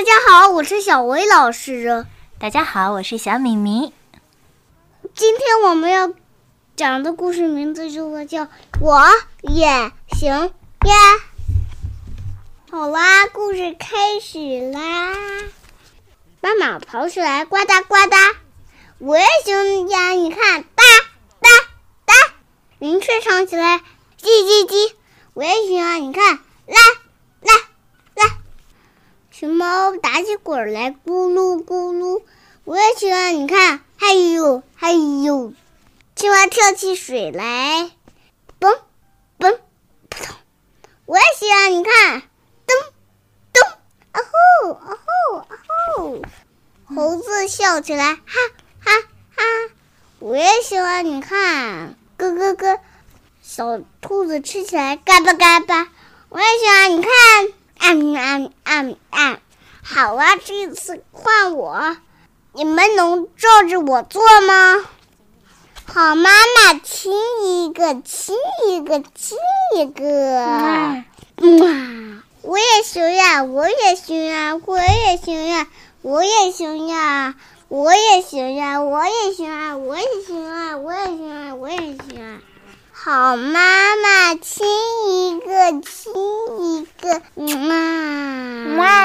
大家好，我是小薇老师。大家好，我是小敏敏。今天我们要讲的故事名字就叫《我也行呀》。好啦，故事开始啦！斑马跑起来，呱嗒呱嗒。我也行呀，你看，哒哒哒。云雀唱起来，叽叽叽。我也行啊，你看，啦啦啦。熊猫打起滚来，咕噜咕噜。我也喜欢，你看，嗨呦嗨呦。青蛙跳起水来，嘣嘣扑通。我也喜欢，你看，咚咚，啊吼啊吼啊吼。猴子笑起来，哈哈哈！我也喜欢，你看，咯咯咯。小兔子吃起来，嘎巴嘎巴。我也喜欢，你看，啊啊啊啊！好啊，这次换我，你们能照着我做吗？好，妈妈亲一个，亲一个，亲一个。哇，我也行呀，我也行呀，我也行呀。我也行呀，我也行呀，我也行啊，我也行啊，我也行啊，我也行啊。好，妈妈亲一个，亲一个，嗯哇！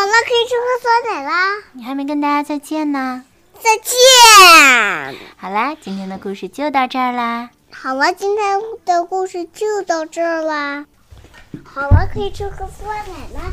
好了，可以去喝酸奶啦。你还没跟大家再见呢。再见。好啦，今天的故事就到这儿啦。好了，今天的故事就到这儿啦。好了，可以去喝酸奶啦。